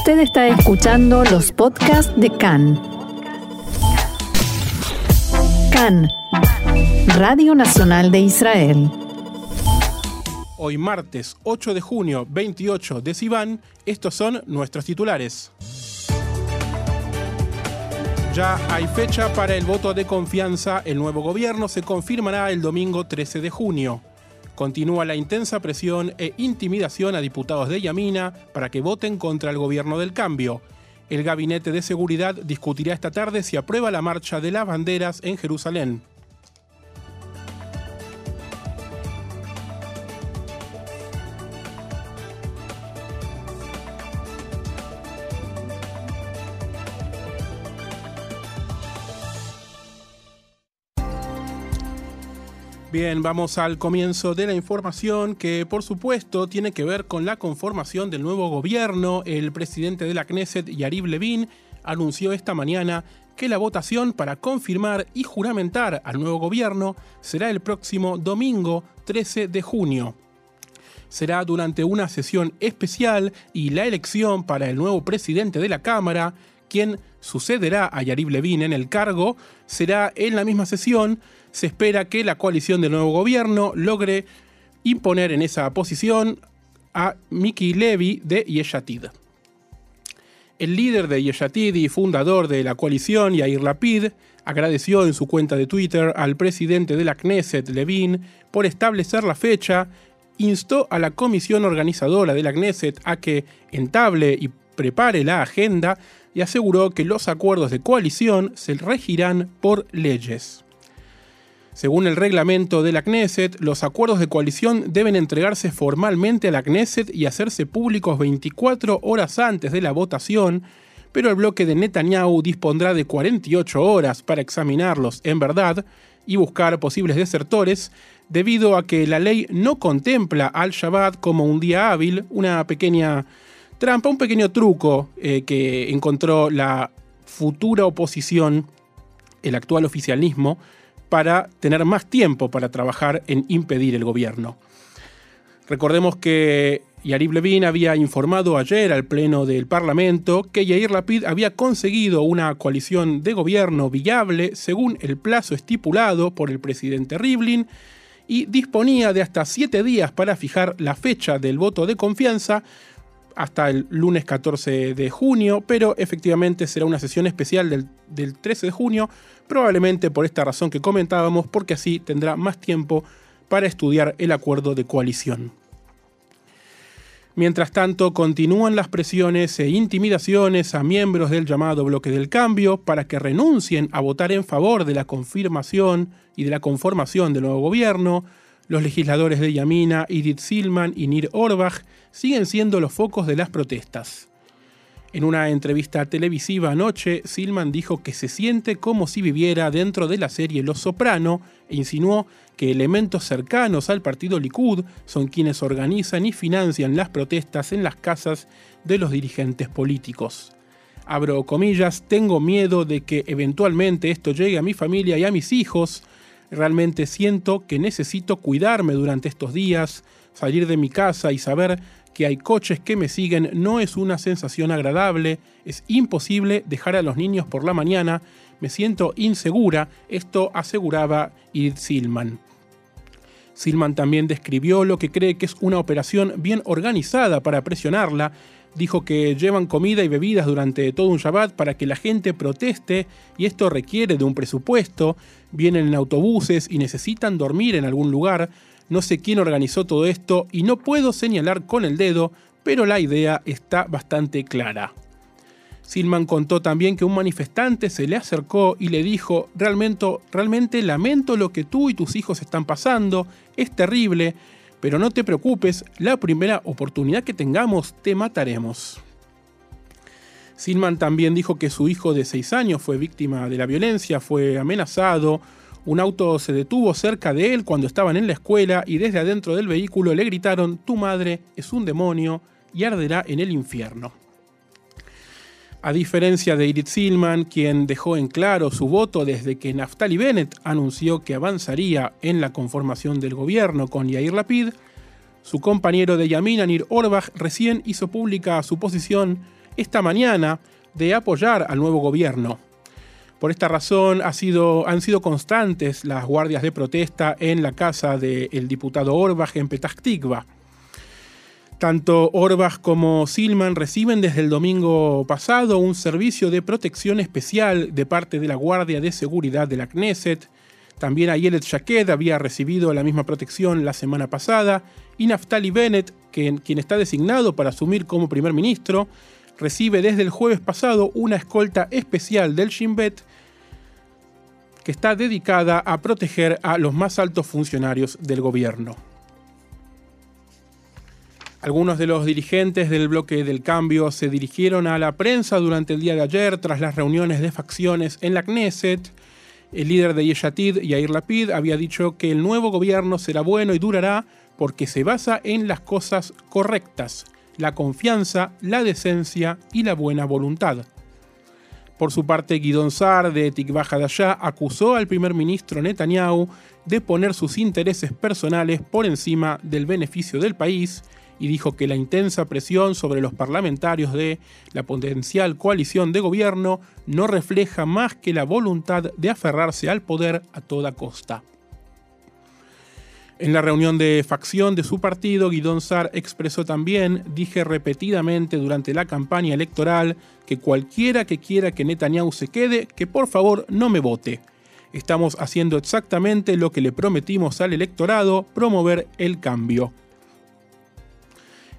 Usted está escuchando los podcasts de CAN. CAN, Radio Nacional de Israel. Hoy martes 8 de junio 28 de Sivan, estos son nuestros titulares. Ya hay fecha para el voto de confianza, el nuevo gobierno se confirmará el domingo 13 de junio. Continúa la intensa presión e intimidación a diputados de Yamina para que voten contra el gobierno del cambio. El Gabinete de Seguridad discutirá esta tarde si aprueba la marcha de las banderas en Jerusalén. Bien, vamos al comienzo de la información que por supuesto tiene que ver con la conformación del nuevo gobierno. El presidente de la Knesset, Yariv Levin, anunció esta mañana que la votación para confirmar y juramentar al nuevo gobierno será el próximo domingo 13 de junio. Será durante una sesión especial y la elección para el nuevo presidente de la Cámara, quien sucederá a Yariv Levin en el cargo, será en la misma sesión se espera que la coalición del nuevo gobierno logre imponer en esa posición a Miki Levy de Yeshatid. El líder de Yeshatid y fundador de la coalición, Yair Lapid, agradeció en su cuenta de Twitter al presidente de la Knesset, Levin, por establecer la fecha, instó a la comisión organizadora de la Knesset a que entable y prepare la agenda y aseguró que los acuerdos de coalición se regirán por leyes. Según el reglamento de la Knesset, los acuerdos de coalición deben entregarse formalmente a la Knesset y hacerse públicos 24 horas antes de la votación, pero el bloque de Netanyahu dispondrá de 48 horas para examinarlos en verdad y buscar posibles desertores, debido a que la ley no contempla al Shabbat como un día hábil, una pequeña trampa, un pequeño truco eh, que encontró la futura oposición, el actual oficialismo, para tener más tiempo para trabajar en impedir el gobierno. Recordemos que Yarib Levin había informado ayer al Pleno del Parlamento que Yair Lapid había conseguido una coalición de gobierno viable según el plazo estipulado por el presidente Rivlin y disponía de hasta siete días para fijar la fecha del voto de confianza hasta el lunes 14 de junio, pero efectivamente será una sesión especial del, del 13 de junio probablemente por esta razón que comentábamos, porque así tendrá más tiempo para estudiar el acuerdo de coalición. Mientras tanto, continúan las presiones e intimidaciones a miembros del llamado bloque del cambio para que renuncien a votar en favor de la confirmación y de la conformación del nuevo gobierno. Los legisladores de Yamina, Edith Silman y Nir Orbach siguen siendo los focos de las protestas. En una entrevista televisiva anoche, Silman dijo que se siente como si viviera dentro de la serie Los Soprano e insinuó que elementos cercanos al partido Likud son quienes organizan y financian las protestas en las casas de los dirigentes políticos. Abro comillas, tengo miedo de que eventualmente esto llegue a mi familia y a mis hijos. Realmente siento que necesito cuidarme durante estos días, salir de mi casa y saber que hay coches que me siguen. No es una sensación agradable, es imposible dejar a los niños por la mañana, me siento insegura, esto aseguraba Edith Silman. Silman también describió lo que cree que es una operación bien organizada para presionarla, dijo que llevan comida y bebidas durante todo un Shabbat para que la gente proteste y esto requiere de un presupuesto, vienen en autobuses y necesitan dormir en algún lugar, no sé quién organizó todo esto y no puedo señalar con el dedo, pero la idea está bastante clara. Silman contó también que un manifestante se le acercó y le dijo, realmente, realmente lamento lo que tú y tus hijos están pasando, es terrible, pero no te preocupes, la primera oportunidad que tengamos te mataremos. Silman también dijo que su hijo de 6 años fue víctima de la violencia, fue amenazado, un auto se detuvo cerca de él cuando estaban en la escuela y desde adentro del vehículo le gritaron, tu madre es un demonio y arderá en el infierno. A diferencia de Edith Silman, quien dejó en claro su voto desde que Naftali Bennett anunció que avanzaría en la conformación del gobierno con Yair Lapid, su compañero de Yamin, Anir Orbach, recién hizo pública su posición esta mañana de apoyar al nuevo gobierno. Por esta razón han sido constantes las guardias de protesta en la casa del diputado Orbach en Petah Tanto Orbach como Silman reciben desde el domingo pasado un servicio de protección especial de parte de la Guardia de Seguridad de la Knesset. También Ayelet Shaked había recibido la misma protección la semana pasada y Naftali Bennett, quien está designado para asumir como primer ministro, recibe desde el jueves pasado una escolta especial del Shin Bet que está dedicada a proteger a los más altos funcionarios del gobierno. Algunos de los dirigentes del bloque del cambio se dirigieron a la prensa durante el día de ayer tras las reuniones de facciones en la Knesset. El líder de Yeshatid, Yair Lapid, había dicho que el nuevo gobierno será bueno y durará porque se basa en las cosas correctas, la confianza, la decencia y la buena voluntad. Por su parte, Guidon Sar de Tikva Hadashah acusó al primer ministro Netanyahu de poner sus intereses personales por encima del beneficio del país y dijo que la intensa presión sobre los parlamentarios de la potencial coalición de gobierno no refleja más que la voluntad de aferrarse al poder a toda costa. En la reunión de facción de su partido, Guidón Sar expresó también, dije repetidamente durante la campaña electoral, que cualquiera que quiera que Netanyahu se quede, que por favor no me vote. Estamos haciendo exactamente lo que le prometimos al electorado, promover el cambio.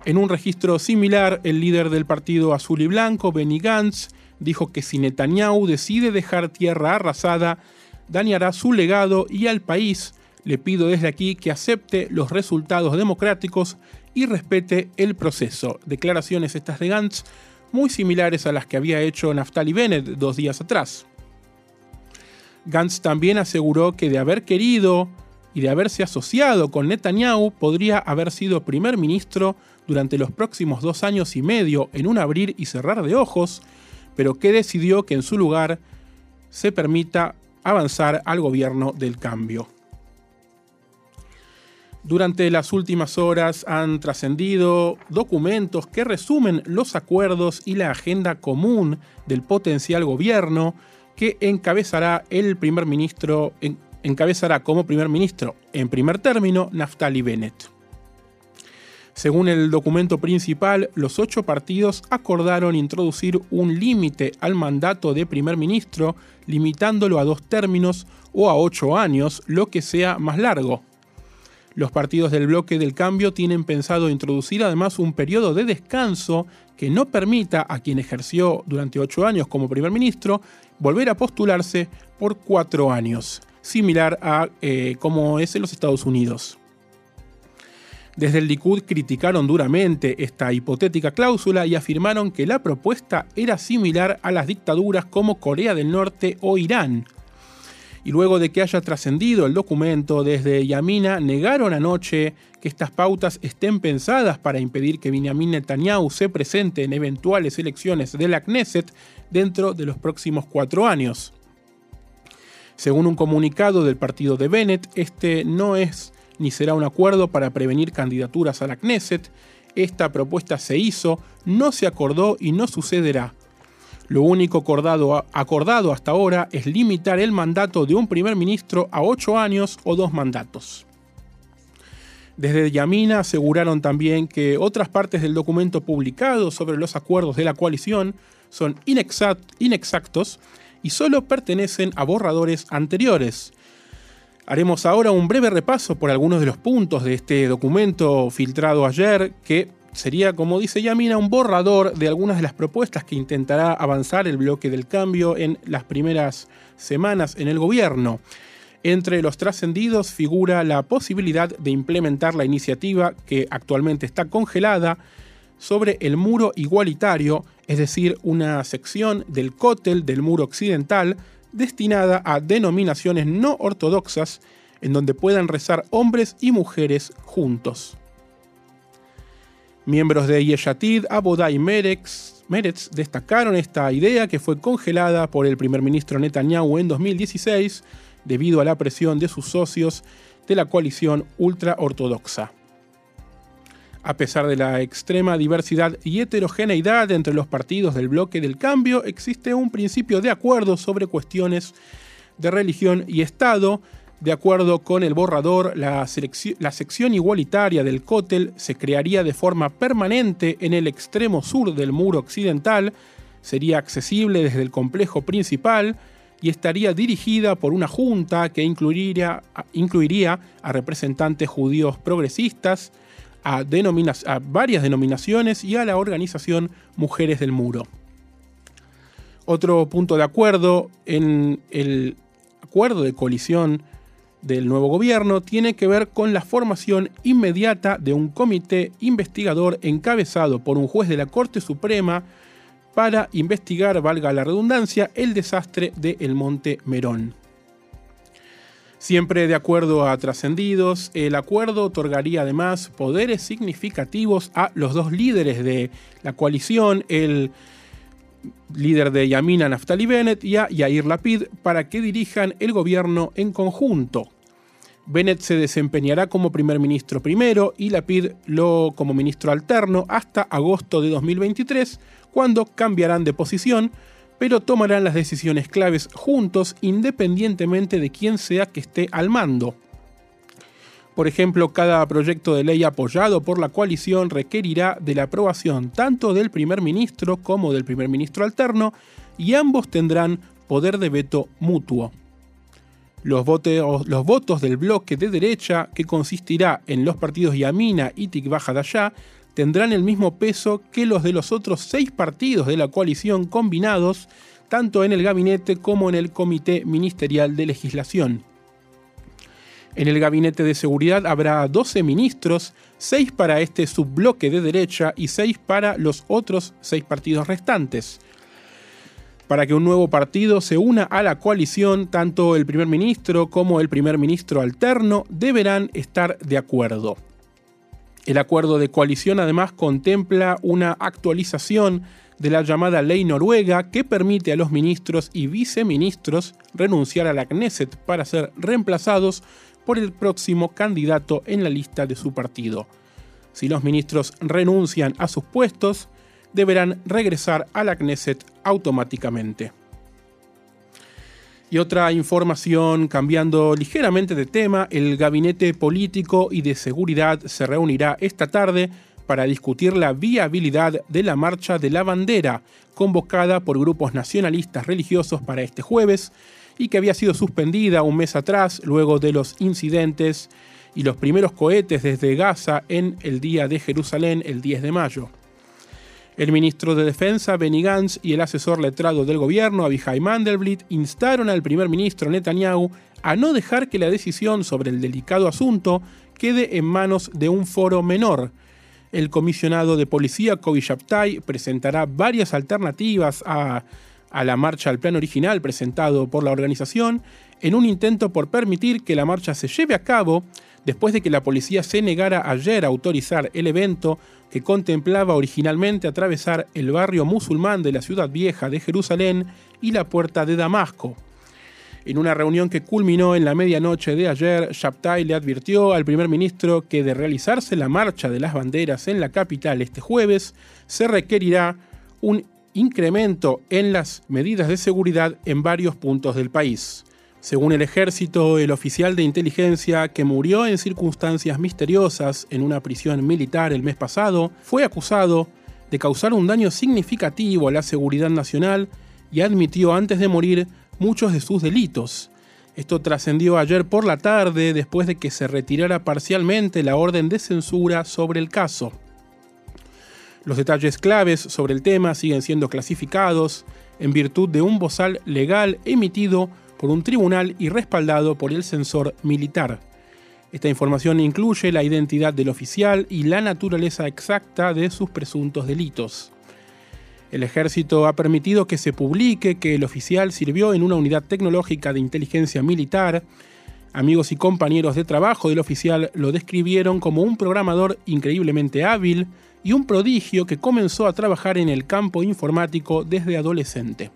En un registro similar, el líder del partido azul y blanco, Benny Gantz, dijo que si Netanyahu decide dejar tierra arrasada, dañará su legado y al país, le pido desde aquí que acepte los resultados democráticos y respete el proceso. Declaraciones estas de Gantz muy similares a las que había hecho Naftali Bennett dos días atrás. Gantz también aseguró que de haber querido y de haberse asociado con Netanyahu podría haber sido primer ministro durante los próximos dos años y medio en un abrir y cerrar de ojos, pero que decidió que en su lugar se permita avanzar al gobierno del cambio. Durante las últimas horas han trascendido documentos que resumen los acuerdos y la agenda común del potencial gobierno que encabezará el primer ministro, encabezará como primer ministro en primer término Naftali Bennett. Según el documento principal, los ocho partidos acordaron introducir un límite al mandato de primer ministro, limitándolo a dos términos o a ocho años, lo que sea más largo. Los partidos del bloque del cambio tienen pensado introducir además un periodo de descanso que no permita a quien ejerció durante ocho años como primer ministro volver a postularse por cuatro años, similar a eh, como es en los Estados Unidos. Desde el Likud criticaron duramente esta hipotética cláusula y afirmaron que la propuesta era similar a las dictaduras como Corea del Norte o Irán, y luego de que haya trascendido el documento desde Yamina, negaron anoche que estas pautas estén pensadas para impedir que Benjamin Netanyahu se presente en eventuales elecciones de la Knesset dentro de los próximos cuatro años. Según un comunicado del partido de Bennett, este no es ni será un acuerdo para prevenir candidaturas a la Knesset. Esta propuesta se hizo, no se acordó y no sucederá. Lo único acordado, acordado hasta ahora es limitar el mandato de un primer ministro a ocho años o dos mandatos. Desde Yamina aseguraron también que otras partes del documento publicado sobre los acuerdos de la coalición son inexactos y solo pertenecen a borradores anteriores. Haremos ahora un breve repaso por algunos de los puntos de este documento filtrado ayer que sería, como dice Yamina, un borrador de algunas de las propuestas que intentará avanzar el bloque del cambio en las primeras semanas en el gobierno. Entre los trascendidos figura la posibilidad de implementar la iniciativa que actualmente está congelada sobre el muro igualitario, es decir, una sección del cótel del muro occidental destinada a denominaciones no ortodoxas en donde puedan rezar hombres y mujeres juntos. Miembros de Yeshatid, Abodá y Meretz, destacaron esta idea que fue congelada por el primer ministro Netanyahu en 2016 debido a la presión de sus socios de la coalición ultraortodoxa. A pesar de la extrema diversidad y heterogeneidad entre los partidos del bloque del cambio, existe un principio de acuerdo sobre cuestiones de religión y Estado. De acuerdo con el borrador, la, sección igualitaria del cótel se crearía de forma permanente en el extremo sur del muro occidental, sería accesible desde el complejo principal y estaría dirigida por una junta que incluiría a representantes judíos progresistas, a, varias denominaciones y a la organización Mujeres del Muro. Otro punto de acuerdo en el acuerdo de coalición del nuevo gobierno tiene que ver con la formación inmediata de un comité investigador encabezado por un juez de la Corte Suprema para investigar, valga la redundancia, el desastre de El Monte Merón. Siempre de acuerdo a trascendidos, el acuerdo otorgaría además poderes significativos a los dos líderes de la coalición, el líder de Yamina Naftali Bennett y a Yair Lapid, para que dirijan el gobierno en conjunto. Bennett se desempeñará como primer ministro primero y Lapid lo como ministro alterno hasta agosto de 2023, cuando cambiarán de posición pero tomarán las decisiones claves juntos independientemente de quién sea que esté al mando. Por ejemplo, cada proyecto de ley apoyado por la coalición requerirá de la aprobación tanto del primer ministro como del primer ministro alterno y ambos tendrán poder de veto mutuo. Los, votos del bloque de derecha, que consistirá en los partidos Yamina y Tikbaja tendrán el mismo peso que los de los otros seis partidos de la coalición combinados, tanto en el gabinete como en el Comité Ministerial de Legislación. En el Gabinete de Seguridad habrá 12 ministros, 6 para este subbloque de derecha y 6 para los otros 6 partidos restantes. Para que un nuevo partido se una a la coalición, tanto el primer ministro como el primer ministro alterno deberán estar de acuerdo. El acuerdo de coalición además contempla una actualización de la llamada ley noruega que permite a los ministros y viceministros renunciar a la Knesset para ser reemplazados por el próximo candidato en la lista de su partido. Si los ministros renuncian a sus puestos, deberán regresar a la Knesset automáticamente. Y otra información cambiando ligeramente de tema, el Gabinete Político y de Seguridad se reunirá esta tarde para discutir la viabilidad de la Marcha de la Bandera, convocada por grupos nacionalistas religiosos para este jueves y que había sido suspendida un mes atrás luego de los incidentes y los primeros cohetes desde Gaza en el Día de Jerusalén el 10 de mayo. El ministro de Defensa, Benny Gantz, y el asesor letrado del gobierno, Abihai Mandelblit, instaron al primer ministro Netanyahu a no dejar que la decisión sobre el delicado asunto quede en manos de un foro menor. El comisionado de policía, Kobi Shabtai, presentará varias alternativas a, a la marcha al plan original presentado por la organización en un intento por permitir que la marcha se lleve a cabo después de que la policía se negara ayer a autorizar el evento que contemplaba originalmente atravesar el barrio musulmán de la ciudad vieja de Jerusalén y la puerta de Damasco. En una reunión que culminó en la medianoche de ayer, Shabtai le advirtió al primer ministro que de realizarse la marcha de las banderas en la capital este jueves, se requerirá un incremento en las medidas de seguridad en varios puntos del país. Según el ejército, el oficial de inteligencia que murió en circunstancias misteriosas en una prisión militar el mes pasado fue acusado de causar un daño significativo a la seguridad nacional y admitió antes de morir muchos de sus delitos. Esto trascendió ayer por la tarde después de que se retirara parcialmente la orden de censura sobre el caso. Los detalles claves sobre el tema siguen siendo clasificados en virtud de un bozal legal emitido por un tribunal y respaldado por el censor militar. Esta información incluye la identidad del oficial y la naturaleza exacta de sus presuntos delitos. El ejército ha permitido que se publique que el oficial sirvió en una unidad tecnológica de inteligencia militar. Amigos y compañeros de trabajo del oficial lo describieron como un programador increíblemente hábil y un prodigio que comenzó a trabajar en el campo informático desde adolescente.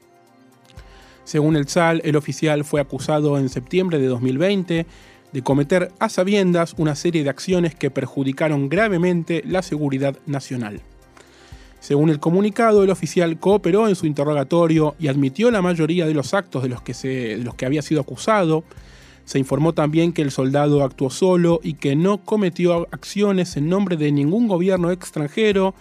Según el SAL, el oficial fue acusado en septiembre de 2020 de cometer a sabiendas una serie de acciones que perjudicaron gravemente la seguridad nacional. Según el comunicado, el oficial cooperó en su interrogatorio y admitió la mayoría de los actos de los que, se, de los que había sido acusado. Se informó también que el soldado actuó solo y que no cometió acciones en nombre de ningún gobierno extranjero,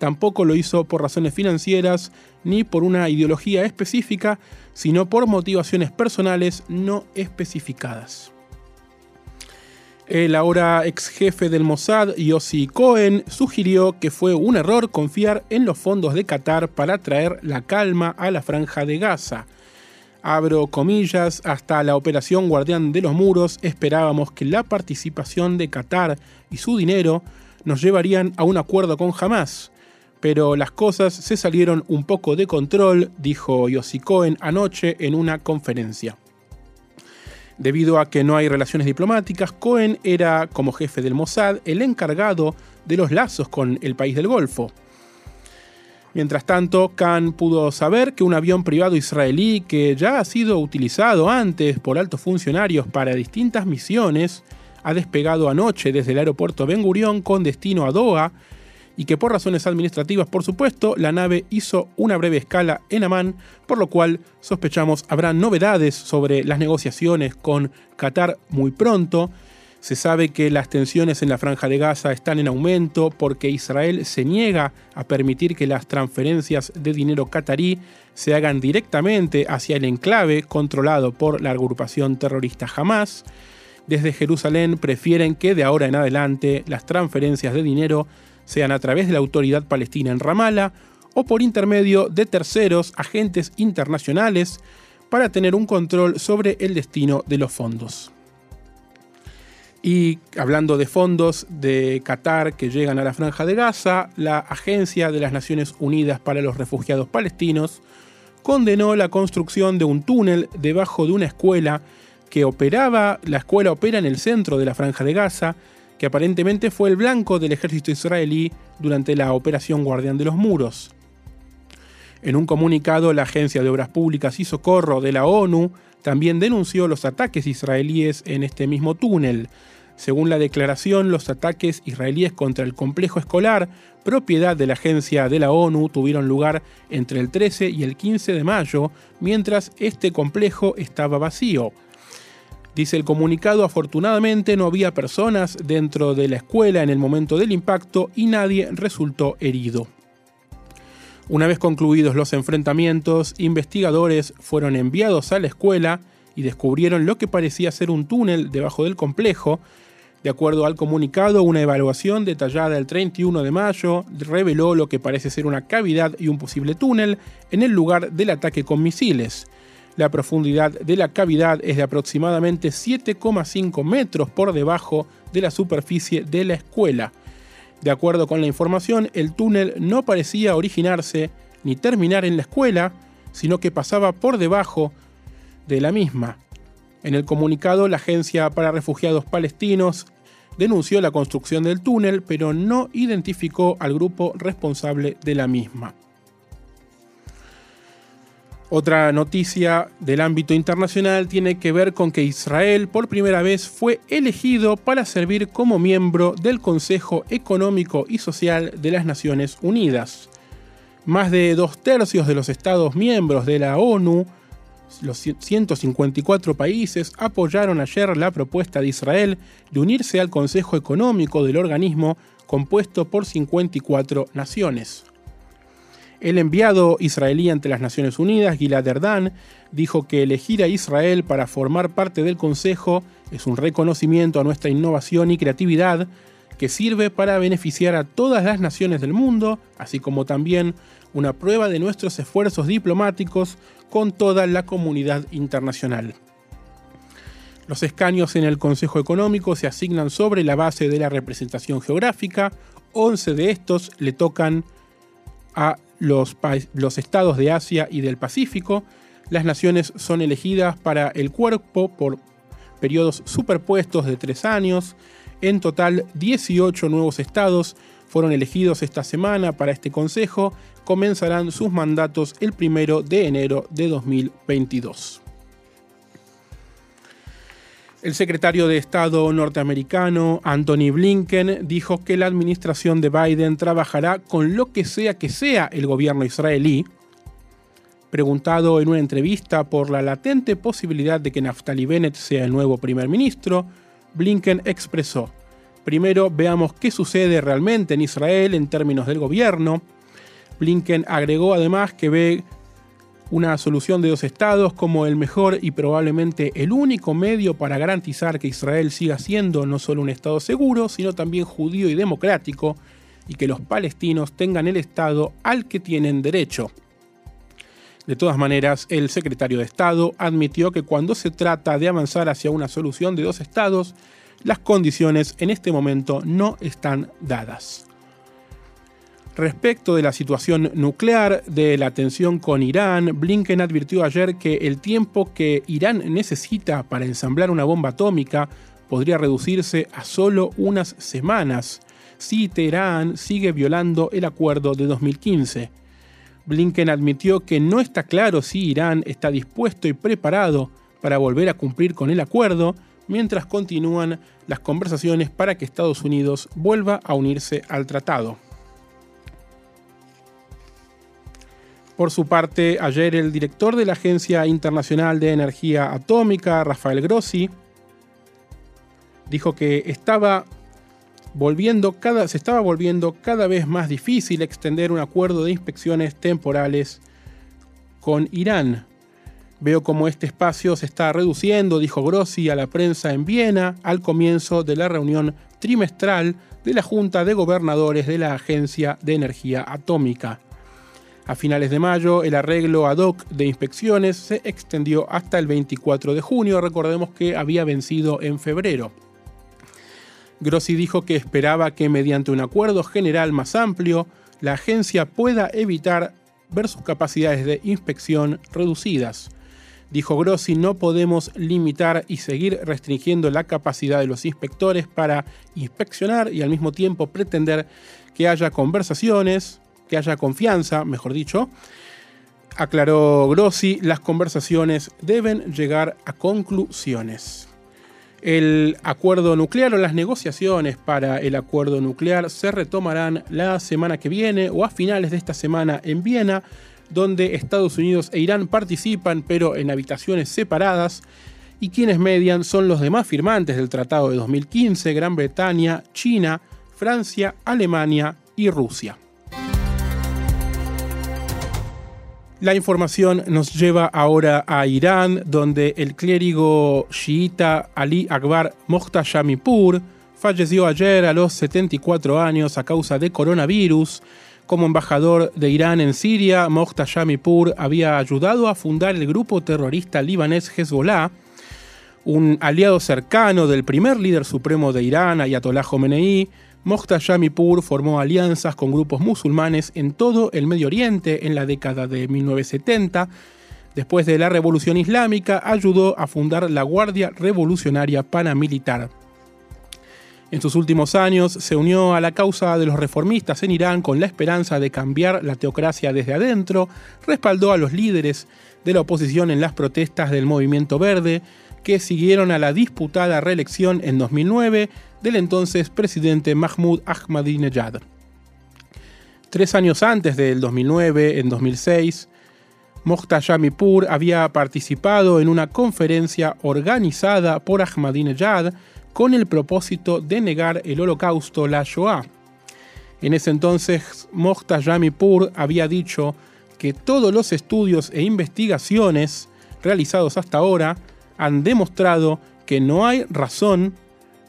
tampoco lo hizo por razones financieras ni por una ideología específica, sino por motivaciones personales no especificadas. El ahora ex jefe del Mossad, Yossi Cohen, sugirió que fue un error confiar en los fondos de Qatar para traer la calma a la franja de Gaza. Abro comillas, hasta la operación Guardián de los Muros esperábamos que la participación de Qatar y su dinero nos llevarían a un acuerdo con Hamas. Pero las cosas se salieron un poco de control, dijo Yossi Cohen anoche en una conferencia. Debido a que no hay relaciones diplomáticas, Cohen era, como jefe del Mossad, el encargado de los lazos con el país del Golfo. Mientras tanto, Khan pudo saber que un avión privado israelí que ya ha sido utilizado antes por altos funcionarios para distintas misiones ha despegado anoche desde el aeropuerto Ben Gurion con destino a Doha y que por razones administrativas, por supuesto, la nave hizo una breve escala en Amán, por lo cual sospechamos habrá novedades sobre las negociaciones con Qatar muy pronto. Se sabe que las tensiones en la franja de Gaza están en aumento porque Israel se niega a permitir que las transferencias de dinero qatarí se hagan directamente hacia el enclave controlado por la agrupación terrorista Hamas. Desde Jerusalén prefieren que de ahora en adelante las transferencias de dinero sean a través de la autoridad palestina en Ramallah o por intermedio de terceros agentes internacionales para tener un control sobre el destino de los fondos. Y hablando de fondos de Qatar que llegan a la franja de Gaza, la Agencia de las Naciones Unidas para los Refugiados Palestinos condenó la construcción de un túnel debajo de una escuela que operaba, la escuela opera en el centro de la franja de Gaza que aparentemente fue el blanco del ejército israelí durante la Operación Guardián de los Muros. En un comunicado, la Agencia de Obras Públicas y Socorro de la ONU también denunció los ataques israelíes en este mismo túnel. Según la declaración, los ataques israelíes contra el complejo escolar, propiedad de la agencia de la ONU, tuvieron lugar entre el 13 y el 15 de mayo, mientras este complejo estaba vacío. Dice el comunicado, afortunadamente no había personas dentro de la escuela en el momento del impacto y nadie resultó herido. Una vez concluidos los enfrentamientos, investigadores fueron enviados a la escuela y descubrieron lo que parecía ser un túnel debajo del complejo. De acuerdo al comunicado, una evaluación detallada el 31 de mayo reveló lo que parece ser una cavidad y un posible túnel en el lugar del ataque con misiles. La profundidad de la cavidad es de aproximadamente 7,5 metros por debajo de la superficie de la escuela. De acuerdo con la información, el túnel no parecía originarse ni terminar en la escuela, sino que pasaba por debajo de la misma. En el comunicado, la Agencia para Refugiados Palestinos denunció la construcción del túnel, pero no identificó al grupo responsable de la misma. Otra noticia del ámbito internacional tiene que ver con que Israel por primera vez fue elegido para servir como miembro del Consejo Económico y Social de las Naciones Unidas. Más de dos tercios de los Estados miembros de la ONU, los 154 países, apoyaron ayer la propuesta de Israel de unirse al Consejo Económico del organismo compuesto por 54 naciones. El enviado israelí ante las Naciones Unidas, Gilad Erdan, dijo que elegir a Israel para formar parte del Consejo es un reconocimiento a nuestra innovación y creatividad que sirve para beneficiar a todas las naciones del mundo, así como también una prueba de nuestros esfuerzos diplomáticos con toda la comunidad internacional. Los escaños en el Consejo Económico se asignan sobre la base de la representación geográfica, 11 de estos le tocan a los, los estados de Asia y del Pacífico. Las naciones son elegidas para el cuerpo por periodos superpuestos de tres años. En total, 18 nuevos estados fueron elegidos esta semana para este Consejo. Comenzarán sus mandatos el primero de enero de 2022. El secretario de Estado norteamericano Anthony Blinken dijo que la administración de Biden trabajará con lo que sea que sea el gobierno israelí. Preguntado en una entrevista por la latente posibilidad de que Naftali Bennett sea el nuevo primer ministro, Blinken expresó, primero veamos qué sucede realmente en Israel en términos del gobierno. Blinken agregó además que ve una solución de dos estados como el mejor y probablemente el único medio para garantizar que Israel siga siendo no solo un estado seguro, sino también judío y democrático, y que los palestinos tengan el estado al que tienen derecho. De todas maneras, el secretario de Estado admitió que cuando se trata de avanzar hacia una solución de dos estados, las condiciones en este momento no están dadas. Respecto de la situación nuclear de la tensión con Irán, Blinken advirtió ayer que el tiempo que Irán necesita para ensamblar una bomba atómica podría reducirse a solo unas semanas si Teherán sigue violando el acuerdo de 2015. Blinken admitió que no está claro si Irán está dispuesto y preparado para volver a cumplir con el acuerdo mientras continúan las conversaciones para que Estados Unidos vuelva a unirse al tratado. Por su parte, ayer el director de la Agencia Internacional de Energía Atómica, Rafael Grossi, dijo que estaba volviendo cada, se estaba volviendo cada vez más difícil extender un acuerdo de inspecciones temporales con Irán. Veo como este espacio se está reduciendo, dijo Grossi a la prensa en Viena al comienzo de la reunión trimestral de la Junta de Gobernadores de la Agencia de Energía Atómica. A finales de mayo, el arreglo ad hoc de inspecciones se extendió hasta el 24 de junio, recordemos que había vencido en febrero. Grossi dijo que esperaba que mediante un acuerdo general más amplio, la agencia pueda evitar ver sus capacidades de inspección reducidas. Dijo Grossi, no podemos limitar y seguir restringiendo la capacidad de los inspectores para inspeccionar y al mismo tiempo pretender que haya conversaciones, que haya confianza, mejor dicho. Aclaró Grossi, las conversaciones deben llegar a conclusiones. El acuerdo nuclear o las negociaciones para el acuerdo nuclear se retomarán la semana que viene o a finales de esta semana en Viena, donde Estados Unidos e Irán participan pero en habitaciones separadas y quienes median son los demás firmantes del Tratado de 2015, Gran Bretaña, China, Francia, Alemania y Rusia. La información nos lleva ahora a Irán, donde el clérigo chiita Ali Akbar Mohtashamipur falleció ayer a los 74 años a causa de coronavirus. Como embajador de Irán en Siria, Mohtashamipur había ayudado a fundar el grupo terrorista libanés Hezbollah, un aliado cercano del primer líder supremo de Irán, Ayatollah Khomeini, Mohtashamipur formó alianzas con grupos musulmanes en todo el Medio Oriente en la década de 1970. Después de la Revolución Islámica, ayudó a fundar la Guardia Revolucionaria Paramilitar. En sus últimos años se unió a la causa de los reformistas en Irán con la esperanza de cambiar la teocracia desde adentro, respaldó a los líderes de la oposición en las protestas del movimiento verde, que siguieron a la disputada reelección en 2009 del entonces presidente Mahmoud Ahmadinejad. Tres años antes del 2009, en 2006, Mohtashamipur había participado en una conferencia organizada por Ahmadinejad con el propósito de negar el holocausto, la Shoah. En ese entonces, Mohtashamipur había dicho que todos los estudios e investigaciones realizados hasta ahora han demostrado que no hay razón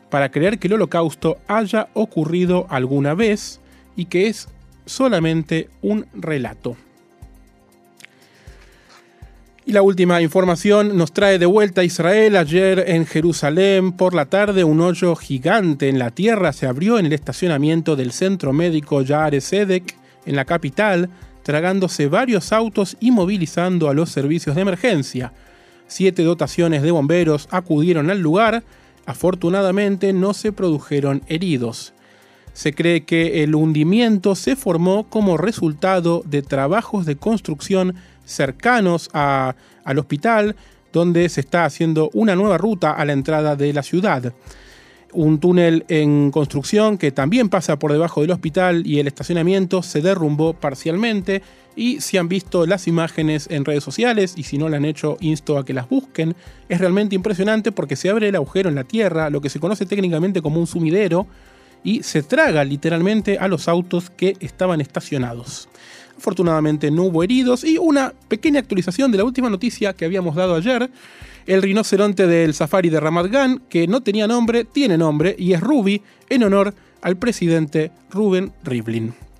para creer que el holocausto haya ocurrido alguna vez y que es solamente un relato. Y la última información nos trae de vuelta a Israel. Ayer en Jerusalén por la tarde un hoyo gigante en la tierra se abrió en el estacionamiento del centro médico Yaare Sedek en la capital, tragándose varios autos y movilizando a los servicios de emergencia. Siete dotaciones de bomberos acudieron al lugar. Afortunadamente no se produjeron heridos. Se cree que el hundimiento se formó como resultado de trabajos de construcción cercanos al hospital, donde se está haciendo una nueva ruta a la entrada de la ciudad. Un túnel en construcción que también pasa por debajo del hospital y el estacionamiento se derrumbó parcialmente y si han visto las imágenes en redes sociales y si no lo han hecho, insto a que las busquen. Es realmente impresionante porque se abre el agujero en la tierra, lo que se conoce técnicamente como un sumidero, y se traga literalmente a los autos que estaban estacionados. Afortunadamente no hubo heridos y una pequeña actualización de la última noticia que habíamos dado ayer. El rinoceronte del safari de Ramat Gan, que no tenía nombre, tiene nombre y es Ruby en honor al presidente Ruben Rivlin.